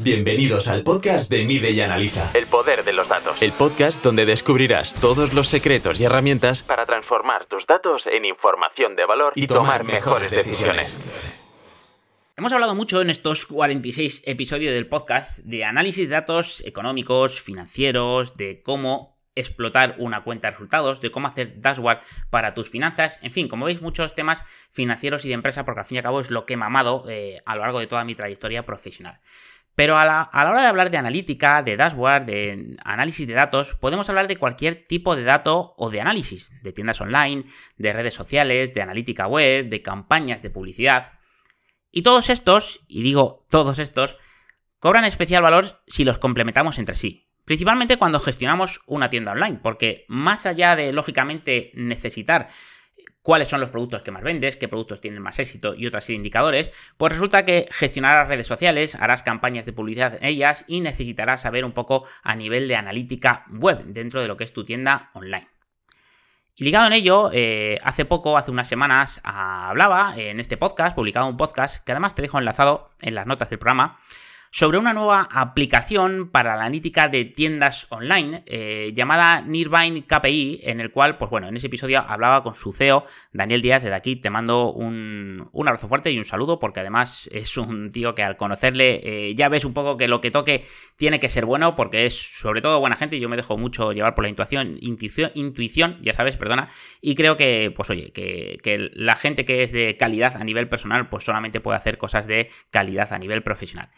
Bienvenidos al podcast de Mide y Analiza. El poder de los datos. El podcast donde descubrirás todos los secretos y herramientas Para transformar tus datos en información de valor y tomar mejores decisiones. Hemos hablado mucho en estos 46 episodios del podcast de análisis de datos económicos, financieros, de cómo explotar una cuenta de resultados, de cómo hacer dashboard para tus finanzas, en fin, como veis, muchos temas financieros y de empresa, porque al fin y al cabo es lo que he mamado eh, a lo largo de toda mi trayectoria profesional. Pero a la, a la, hora de hablar de analítica, de dashboard, de análisis de datos, podemos hablar de cualquier tipo de dato o de análisis, de tiendas online, de redes sociales, de analítica web, de campañas de publicidad. Y todos estos, y digo todos estos, cobran especial valor si los complementamos entre sí. Principalmente cuando gestionamos una tienda online, porque más allá de, lógicamente, necesitar cuáles son los productos que más vendes, qué productos tienen más éxito y otros indicadores, pues resulta que gestionarás redes sociales, harás campañas de publicidad en ellas y necesitarás saber un poco a nivel de analítica web dentro de lo que es tu tienda online. Y ligado en ello, eh, hace poco, hace unas semanas, hablaba en este podcast, publicado un podcast, que además te dejo enlazado en las notas del programa, sobre una nueva aplicación para la analítica de tiendas online eh, llamada Nearby KPI, en el cual, pues bueno, en ese episodio hablaba con su CEO, Daniel Díaz, desde aquí te mando un, un abrazo fuerte y un saludo, porque además es un tío que al conocerle eh, ya ves un poco que lo que toque tiene que ser bueno, porque es sobre todo buena gente y yo me dejo mucho llevar por la intuición, intuición, ya sabes, perdona, y creo que, pues oye, que, que la gente que es de calidad a nivel personal, pues solamente puede hacer cosas de calidad a nivel profesional.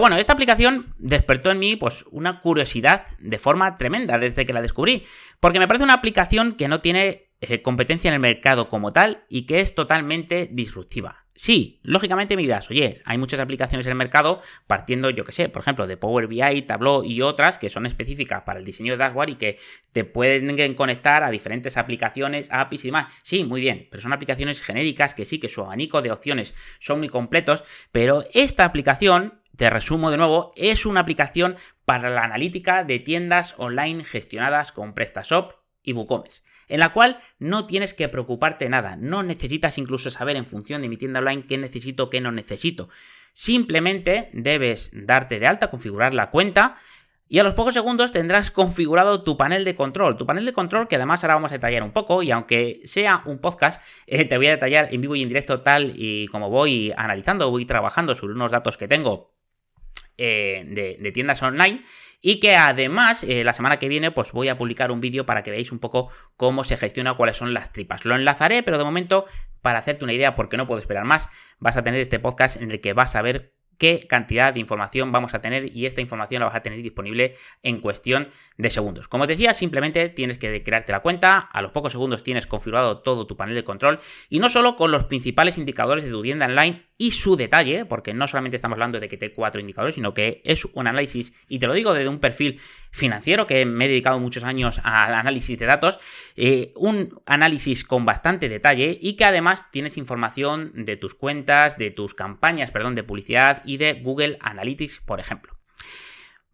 Bueno, esta aplicación despertó en mí pues una curiosidad de forma tremenda desde que la descubrí, porque me parece una aplicación que no tiene eh, competencia en el mercado como tal y que es totalmente disruptiva. Sí, lógicamente me dirás, oye, hay muchas aplicaciones en el mercado partiendo, yo que sé, por ejemplo, de Power BI, Tableau y otras que son específicas para el diseño de dashboard y que te pueden conectar a diferentes aplicaciones, APIs y demás. Sí, muy bien, pero son aplicaciones genéricas que sí, que su abanico de opciones son muy completos, pero esta aplicación te resumo de nuevo, es una aplicación para la analítica de tiendas online gestionadas con PrestaShop y WooCommerce, en la cual no tienes que preocuparte nada, no necesitas incluso saber en función de mi tienda online qué necesito, qué no necesito. Simplemente debes darte de alta, configurar la cuenta y a los pocos segundos tendrás configurado tu panel de control. Tu panel de control que además ahora vamos a detallar un poco y aunque sea un podcast, eh, te voy a detallar en vivo y en directo tal y como voy analizando, voy trabajando sobre unos datos que tengo eh, de, tiendas online. Y que además, eh, la semana que viene, pues voy a publicar un vídeo para que veáis un poco cómo se gestiona, cuáles son las tripas. Lo enlazaré, pero de momento, para hacerte una idea, porque no puedo esperar más, vas a tener este podcast en el que vas a ver qué cantidad de información vamos a tener y esta información la vas a tener disponible en cuestión de segundos. Como decía, simplemente tienes que crearte la cuenta, a los pocos segundos tienes configurado todo tu panel de control y no solo con los principales indicadores de tu tienda online y su detalle, porque no solamente estamos hablando de que te cuatro indicadores, sino que es un análisis, y te lo digo desde un perfil financiero, que me he dedicado muchos años al análisis de datos, eh, un análisis con bastante detalle y que además tienes información de tus cuentas, de tus campañas, perdón, de publicidad y de Google Analytics, por ejemplo.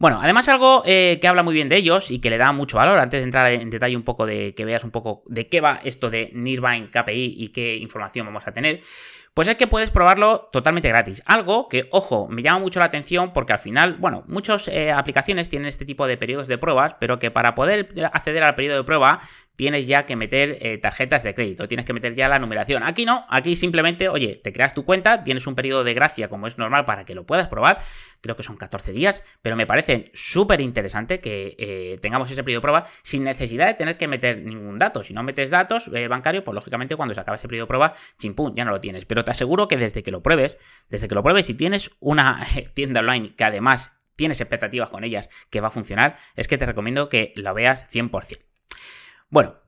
Bueno, además algo eh, que habla muy bien de ellos y que le da mucho valor, antes de entrar en detalle un poco de que veas un poco de qué va esto de Nearby KPI y qué información vamos a tener, pues es que puedes probarlo totalmente gratis. Algo que, ojo, me llama mucho la atención porque al final, bueno, muchas eh, aplicaciones tienen este tipo de periodos de pruebas, pero que para poder acceder al periodo de prueba tienes ya que meter eh, tarjetas de crédito, tienes que meter ya la numeración. Aquí no, aquí simplemente, oye, te creas tu cuenta, tienes un periodo de gracia como es normal para que lo puedas probar, creo que son 14 días, pero me parece súper interesante que eh, tengamos ese periodo de prueba sin necesidad de tener que meter ningún dato. Si no metes datos bancarios, pues lógicamente cuando se acaba ese periodo de prueba, chimpún, ya no lo tienes. Pero te aseguro que desde que lo pruebes, desde que lo pruebes, si tienes una tienda online que además tienes expectativas con ellas que va a funcionar, es que te recomiendo que lo veas 100%. Bueno,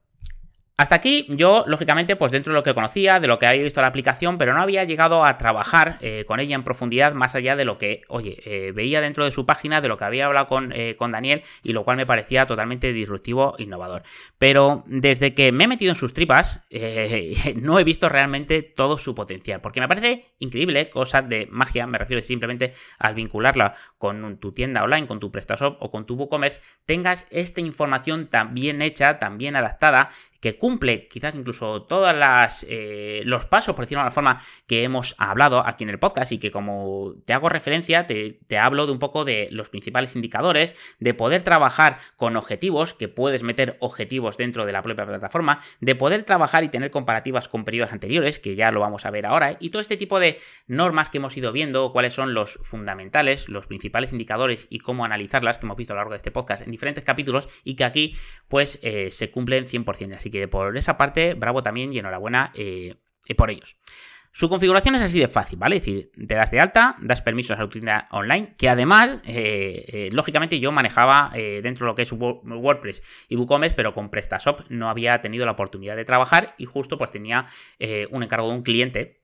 hasta aquí yo, lógicamente, pues dentro de lo que conocía, de lo que había visto la aplicación, pero no había llegado a trabajar eh, con ella en profundidad más allá de lo que, oye, eh, veía dentro de su página, de lo que había hablado con, eh, con, Daniel y lo cual me parecía totalmente disruptivo e innovador. Pero desde que me he metido en sus tripas, no he visto realmente todo su potencial, porque me parece increíble, cosa de magia, me refiero simplemente al vincularla con tu tienda online, con tu PrestaShop o con tu WooCommerce, tengas esta información tan bien hecha, tan bien adaptada, que cumple quizás incluso todos eh, los pasos, por decirlo de alguna forma, que hemos hablado aquí en el podcast y que como te hago referencia, te, te hablo de un poco de los principales indicadores, de poder trabajar con objetivos, que puedes meter objetivos dentro de la propia plataforma, de poder trabajar y tener comparativas con periodos anteriores, que ya lo vamos a ver ahora, y todo este tipo de normas que hemos ido viendo, cuáles son los fundamentales, los principales indicadores y cómo analizarlas, que hemos visto a lo largo de este podcast en diferentes capítulos, y que aquí pues eh, se cumplen 100%. Así que por esa parte, bravo también y enhorabuena eh, por ellos. Su configuración es así de fácil, ¿vale? Es decir, te das de alta, das permisos a tu tienda online, que además, eh, lógicamente yo manejaba dentro de lo que es WordPress y WooCommerce, pero con PrestaShop no había tenido la oportunidad de trabajar y justo pues tenía un encargo de un cliente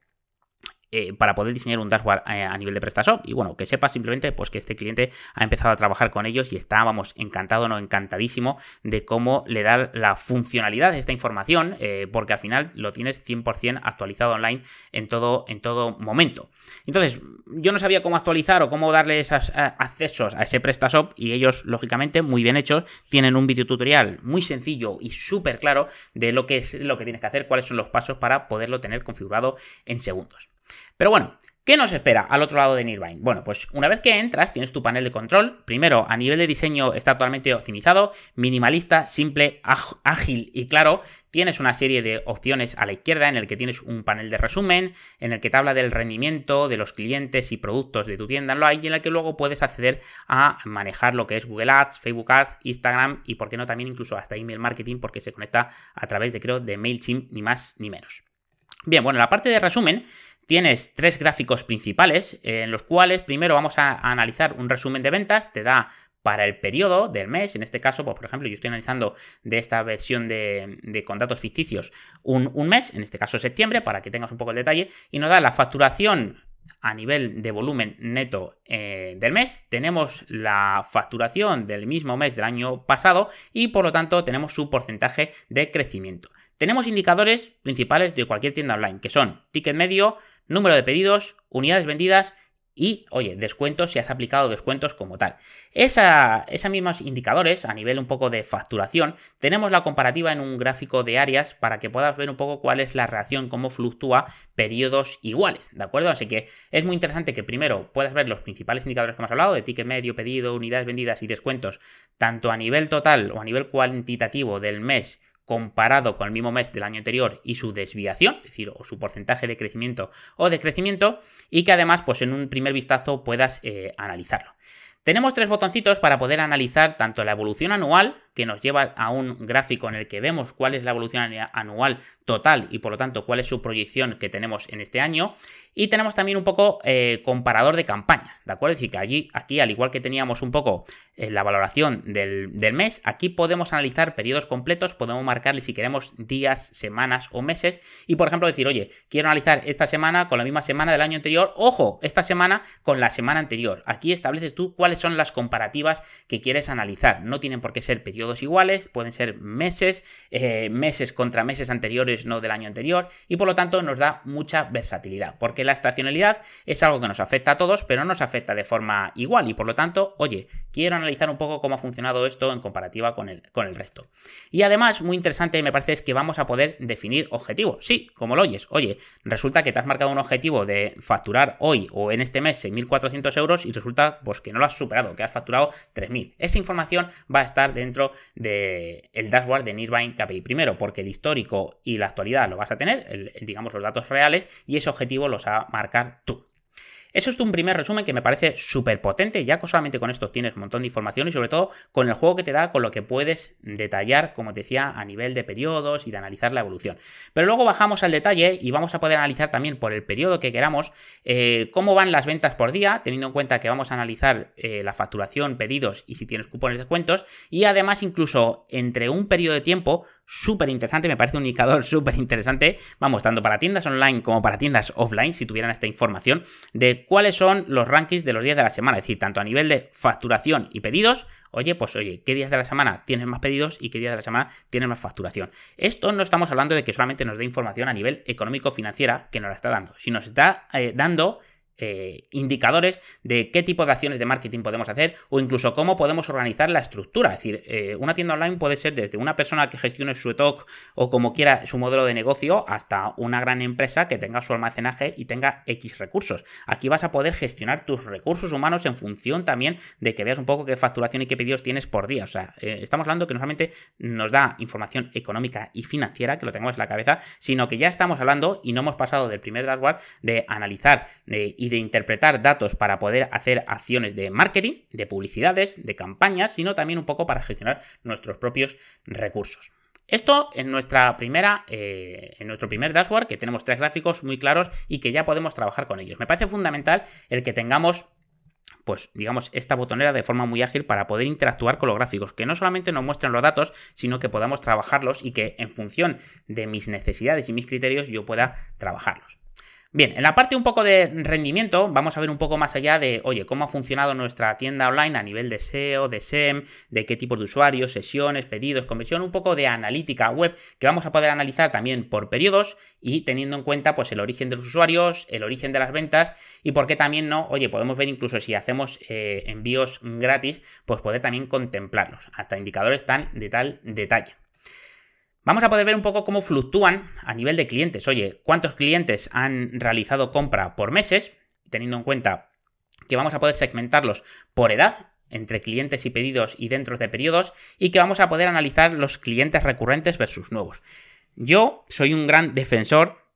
eh, para poder diseñar un dashboard eh, a, nivel de PrestaShop. Y bueno, que sepas simplemente pues, que este cliente ha empezado a trabajar con ellos y está, vamos, encantado, no encantadísimo de cómo le da la funcionalidad de esta información, eh, porque al final lo tienes 100% actualizado online en todo, en todo momento. Entonces, yo no sabía cómo actualizar o cómo darle esos accesos a ese PrestaShop y ellos, lógicamente, muy bien hechos, tienen un video tutorial muy sencillo y súper claro de lo que es lo que tienes que hacer, cuáles son los pasos para poderlo tener configurado en segundos. Pero bueno, ¿Qué nos espera al otro lado de Nirvine? Bueno, pues una vez que entras, tienes tu panel de control. Primero, a nivel de diseño está totalmente optimizado, minimalista, simple, ágil y claro. Tienes una serie de opciones a la izquierda en el que tienes un panel de resumen, en el que te habla del rendimiento de los clientes y productos de tu tienda online y en el que luego puedes acceder a manejar lo que es Google Ads, Facebook Ads, Instagram y por qué no también incluso hasta email marketing porque se conecta a través de creo de MailChimp ni más ni menos. Bien, bueno, la parte de resumen tienes tres gráficos principales en los cuales primero vamos a analizar un resumen de ventas, te da para el periodo del mes, en este caso, pues, por ejemplo, yo estoy analizando de esta versión de, de con datos ficticios un, mes, en este caso septiembre, para que tengas un poco el detalle, y nos da la facturación a nivel de volumen neto eh, del mes, tenemos la facturación del mismo mes del año pasado y por lo tanto tenemos su porcentaje de crecimiento. Tenemos indicadores principales de cualquier tienda online, que son ticket medio, número de pedidos, unidades vendidas y, oye, descuentos si has aplicado descuentos como tal. Esa, esos mismos indicadores, a nivel un poco de facturación, tenemos la comparativa en un gráfico de áreas para que puedas ver un poco cuál es la reacción, cómo fluctúa periodos iguales, ¿de acuerdo? Así que es muy interesante que primero puedas ver los principales indicadores que hemos hablado, de ticket medio, pedido, unidades vendidas y descuentos, tanto a nivel total o a nivel cuantitativo del mes comparado con el mismo mes del año anterior y su desviación, es decir, o su porcentaje de crecimiento o de crecimiento, y que además, pues en un primer vistazo puedas eh, analizarlo. Tenemos tres botoncitos para poder analizar tanto la evolución anual, que nos lleva a un gráfico en el que vemos cuál es la evolución anual total y por lo tanto cuál es su proyección que tenemos en este año. Y tenemos también un poco eh, comparador de campañas, ¿de acuerdo? Es decir, que allí, aquí, al igual que teníamos un poco eh, la valoración del, mes, aquí podemos analizar periodos completos, podemos marcarle si queremos días, semanas o meses. Y por ejemplo, decir, oye, quiero analizar esta semana con la misma semana del año anterior. Ojo, esta semana con la semana anterior. Aquí estableces tú cuáles son las comparativas que quieres analizar. No tienen por qué ser periodos iguales, pueden ser meses, eh, meses contra meses anteriores, no del año anterior. Y por lo tanto nos da mucha versatilidad. Porque la estacionalidad es algo que nos afecta a todos, pero no nos afecta de forma igual y por lo tanto, oye, quiero analizar un poco cómo ha funcionado esto en comparativa con el, con el resto. Y además, muy interesante me parece es que vamos a poder definir objetivos. Sí, como lo oyes, oye, resulta que te has marcado un objetivo de facturar hoy o en este mes 6.400 euros y resulta pues que no lo has superado, que has facturado 3.000. Esa información va a estar dentro del el dashboard de Nirvine KPI. Primero, porque el histórico y la actualidad lo vas a tener, digamos los datos reales, y ese objetivo los ha marcar tú. Eso es un primer resumen que me parece súper potente, ya que solamente con esto tienes un montón de información y sobre todo con el juego que te da, con lo que puedes detallar, como te decía, a nivel de periodos y de analizar la evolución. Pero luego bajamos al detalle y vamos a poder analizar también por el periodo que queramos eh, cómo van las ventas por día, teniendo en cuenta que vamos a analizar eh, la facturación, pedidos y si tienes cupones de descuentos y además incluso entre un periodo de tiempo súper interesante, me parece un indicador súper interesante, vamos, tanto para tiendas online como para tiendas offline, si tuvieran esta información, de cuáles son los rankings de los días de la semana, es decir, tanto a nivel de facturación y pedidos, oye, pues oye, ¿qué días de la semana tienes más pedidos y qué días de la semana tienes más facturación? Esto no estamos hablando de que solamente nos dé información a nivel económico-financiera que nos la está dando, sino nos está eh, dando eh, indicadores de qué tipo de acciones de marketing podemos hacer o incluso cómo podemos organizar la estructura. Es decir, eh, una tienda online puede ser desde una persona que gestione su stock o como quiera su modelo de negocio hasta una gran empresa que tenga su almacenaje y tenga X recursos. Aquí vas a poder gestionar tus recursos humanos en función también de que veas un poco qué facturación y qué pedidos tienes por día. O sea, eh, estamos hablando que normalmente nos da información económica y financiera, que lo tengamos en la cabeza, sino que ya estamos hablando y no hemos pasado del primer dashboard de analizar y de interpretar datos para poder hacer acciones de marketing, de publicidades, de campañas, sino también un poco para gestionar nuestros propios recursos. Esto en nuestra primera, eh, en nuestro primer dashboard, que tenemos tres gráficos muy claros y que ya podemos trabajar con ellos. Me parece fundamental el que tengamos pues digamos, esta botonera de forma muy ágil para poder interactuar con los gráficos, que no solamente nos muestren los datos, sino que podamos trabajarlos y que en función de mis necesidades y mis criterios yo pueda trabajarlos. Bien, en la parte un poco de rendimiento, vamos a ver un poco más allá de, oye, cómo ha funcionado nuestra tienda online a nivel de SEO, de SEM, de qué tipos de usuarios, sesiones, pedidos, conversión, un poco de analítica web que vamos a poder analizar también por periodos y teniendo en cuenta pues el origen de los usuarios, el origen de las ventas y por qué también no, oye, podemos ver incluso si hacemos eh, envíos gratis, pues poder también contemplarlos, hasta indicadores tan de tal detalle. Vamos a poder ver un poco cómo fluctúan a nivel de clientes. Oye, cuántos clientes han realizado compra por meses, teniendo en cuenta que vamos a poder segmentarlos por edad, entre clientes y pedidos y dentro de periodos, y que vamos a poder analizar los clientes recurrentes versus nuevos. Yo soy un gran defensor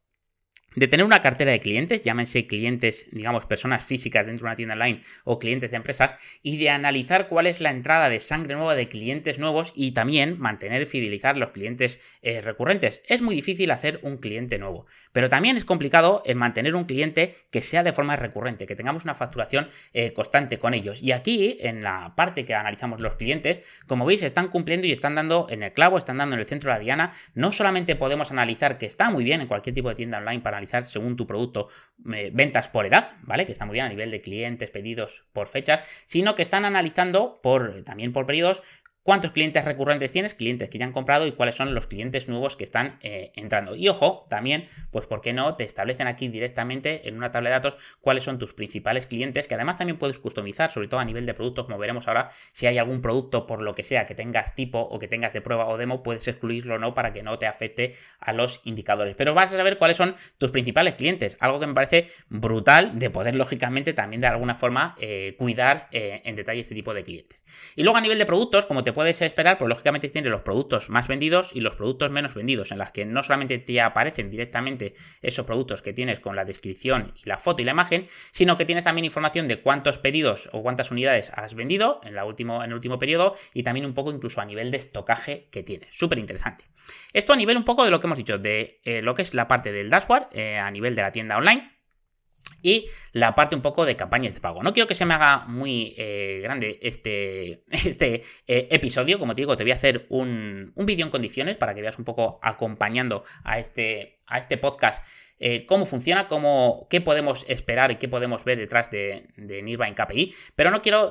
de tener una cartera de clientes, llámense clientes, digamos, personas físicas dentro de una tienda online o clientes de empresas, y de analizar cuál es la entrada de sangre nueva de clientes nuevos y también mantener y fidelizar los clientes eh, recurrentes. Es muy difícil hacer un cliente nuevo, pero también es complicado el mantener un cliente que sea de forma recurrente, que tengamos una facturación eh, constante con ellos. Y aquí, en la parte que analizamos los clientes, como veis, están cumpliendo y están dando en el clavo, están dando en el centro de la diana. No solamente podemos analizar que está muy bien en cualquier tipo de tienda online para según tu producto ventas por edad, ¿vale? Que está muy bien a nivel de clientes, pedidos por fechas, sino que están analizando por también por periodos cuántos clientes recurrentes tienes, clientes que ya han comprado y cuáles son los clientes nuevos que están eh, entrando. Y ojo, también, pues por qué no, te establecen aquí directamente en una tabla de datos cuáles son tus principales clientes, que además también puedes customizar, sobre todo a nivel de productos, como veremos ahora, si hay algún producto por lo que sea que tengas tipo o que tengas de prueba o demo, puedes excluirlo o no para que no te afecte a los indicadores. Pero vas a saber cuáles son tus principales clientes, algo que me parece brutal de poder, lógicamente, también de alguna forma eh, cuidar eh, en detalle este tipo de clientes. Y luego a nivel de productos, como te puedes esperar, pues lógicamente tienes los productos más vendidos y los productos menos vendidos, en las que no solamente te aparecen directamente esos productos que tienes con la descripción y la foto y la imagen, sino que tienes también información de cuántos pedidos o cuántas unidades has vendido en, la último, en el último periodo y también un poco incluso a nivel de estocaje que tienes. Súper interesante. Esto a nivel un poco de lo que hemos dicho, de eh, lo que es la parte del dashboard eh, a nivel de la tienda online y la parte un poco de campañas de pago. No quiero que se me haga muy eh, grande este, este eh, episodio, como te digo, te voy a hacer un, vídeo en condiciones para que veas un poco acompañando a este, a este podcast eh, cómo funciona, cómo, qué podemos esperar y qué podemos ver detrás de, de Nirvana KPI. Pero no quiero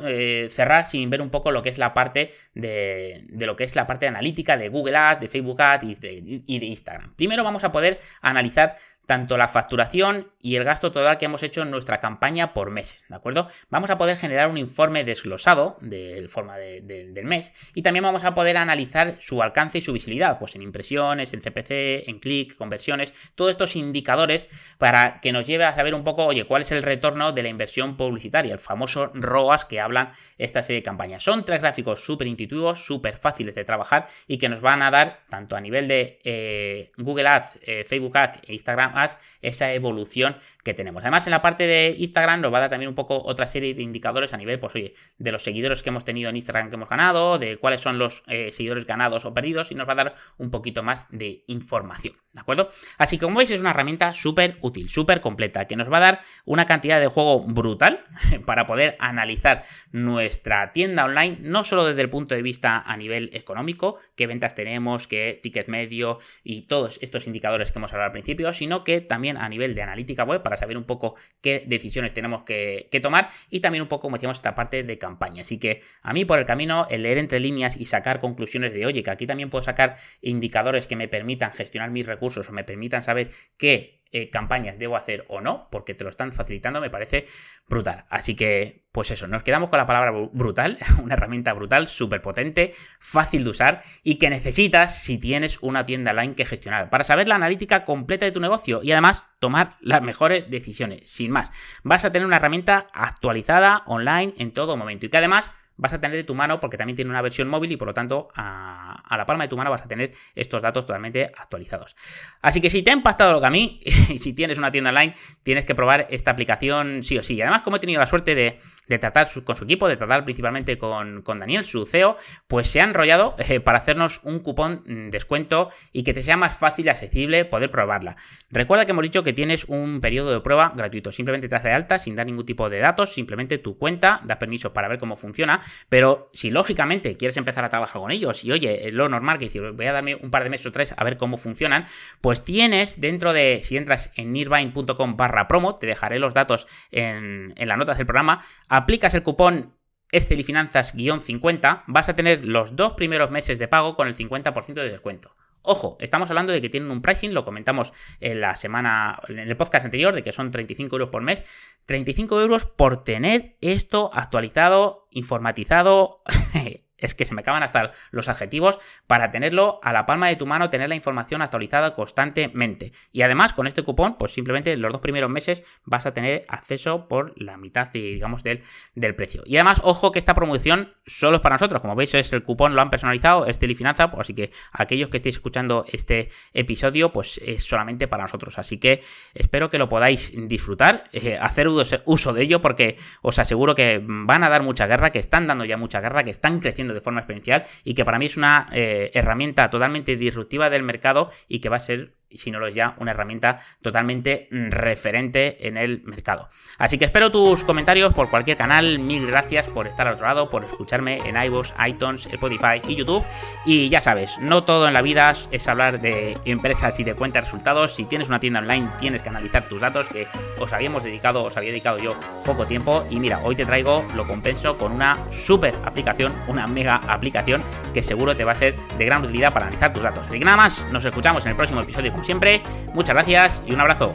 cerrar sin ver un poco lo que es la parte de, de, lo que es la parte analítica de Google Ads, de Facebook Ads y de Instagram. Primero vamos a poder analizar tanto la facturación y el gasto total que hemos hecho en nuestra campaña por meses, ¿de acuerdo? Vamos a poder generar un informe desglosado de forma del mes y también vamos a poder analizar su alcance y su visibilidad, pues en impresiones, en CPC, en clic, conversiones, todos estos indicadores para que nos lleve a saber un poco, oye, cuál es el retorno de la inversión publicitaria, el famoso ROAS que hablan esta serie de campañas. Son tres gráficos súper intuitivos, súper fáciles de trabajar y que nos van a dar, tanto a nivel de eh, Google Ads, eh, Facebook Ads e Instagram Ads, esa evolución que tenemos. Además, en la parte de Instagram nos va a dar también un poco otra serie de indicadores a nivel, pues oye, de los seguidores que hemos tenido en Instagram que hemos ganado, de cuáles son los eh, seguidores ganados o perdidos y nos va a dar un poquito más de información, ¿de acuerdo? Así que como veis es una herramienta súper útil, súper completa, que nos va a dar una cantidad de juego brutal para poder analizar nuestra tienda online, no solo desde el punto de vista a nivel económico, qué ventas tenemos, qué ticket medio y todos estos indicadores que hemos hablado al principio, sino que también a nivel de analítica web para saber un poco qué decisiones tenemos que, tomar y también un poco, como decíamos, esta parte de campaña. Así que a mí por el camino, el leer entre líneas y sacar conclusiones de, oye, que aquí también puedo sacar indicadores que me permitan gestionar mis recursos o me permitan saber qué eh, campañas debo hacer o no, porque te lo están facilitando, me parece brutal. Así que, pues eso, nos quedamos con la palabra brutal, una herramienta brutal, súper potente, fácil de usar y que necesitas si tienes una tienda online que gestionar para saber la analítica completa de tu negocio y además tomar las mejores decisiones. Sin más, vas a tener una herramienta actualizada online en todo momento y que además vas a tener de tu mano porque también tiene una versión móvil y por lo tanto a, la palma de tu mano vas a tener estos datos totalmente actualizados. Así que si te ha impactado lo que a mí, y si tienes una tienda online, tienes que probar esta aplicación sí o sí. Y además, como he tenido la suerte de, tratar con su equipo, de tratar principalmente con, Daniel, su CEO, pues se ha enrollado eh, para hacernos un cupón mm, descuento y que te sea más fácil y accesible poder probarla. Recuerda que hemos dicho que tienes un periodo de prueba gratuito. Simplemente te hace alta sin dar ningún tipo de datos, simplemente tu cuenta, da permiso para ver cómo funciona pero si lógicamente quieres empezar a trabajar con ellos y oye, es lo normal que dices, voy a darme un par de meses o tres a ver cómo funcionan, pues tienes dentro de, si entras en nirvine.com barra promo, te dejaré los datos en, en las notas del programa, aplicas el cupón estelifinanzas-50, vas a tener los dos primeros meses de pago con el 50% de descuento. Ojo, estamos hablando de que tienen un pricing, lo comentamos en la semana, en el podcast anterior, de que son 35 euros por mes. 35 euros por tener esto actualizado, informatizado, es que se me acaban hasta los adjetivos para tenerlo a la palma de tu mano, tener la información actualizada constantemente. Y además, con este cupón, pues simplemente los dos primeros meses vas a tener acceso por la mitad, digamos, del, del precio. Y además, ojo que esta promoción solo es para nosotros. Como veis, es el cupón, lo han personalizado, es Telefinanza, pues así que aquellos que estéis escuchando este episodio, pues es solamente para nosotros. Así que espero que lo podáis disfrutar, eh, hacer uso de ello, porque os aseguro que van a dar mucha guerra, que están dando ya mucha guerra, que están creciendo de forma exponencial y que para mí es una eh, herramienta totalmente disruptiva del mercado y que va a ser si no lo es ya, una herramienta totalmente mm, referente en el mercado. Así que espero tus comentarios por cualquier canal. Mil gracias por estar al otro lado, por escucharme en iVoox, iTunes, Spotify y YouTube. Y ya sabes, no todo en la vida es hablar de empresas y de cuentas resultados. Si tienes una tienda online, tienes que analizar tus datos, que os habíamos dedicado, os había dedicado yo poco tiempo. Y mira, hoy te traigo lo compenso con una super aplicación, una mega aplicación que seguro te va a ser de gran utilidad para analizar tus datos. Así que nada más, nos escuchamos en el próximo episodio siempre, muchas gracias y un abrazo.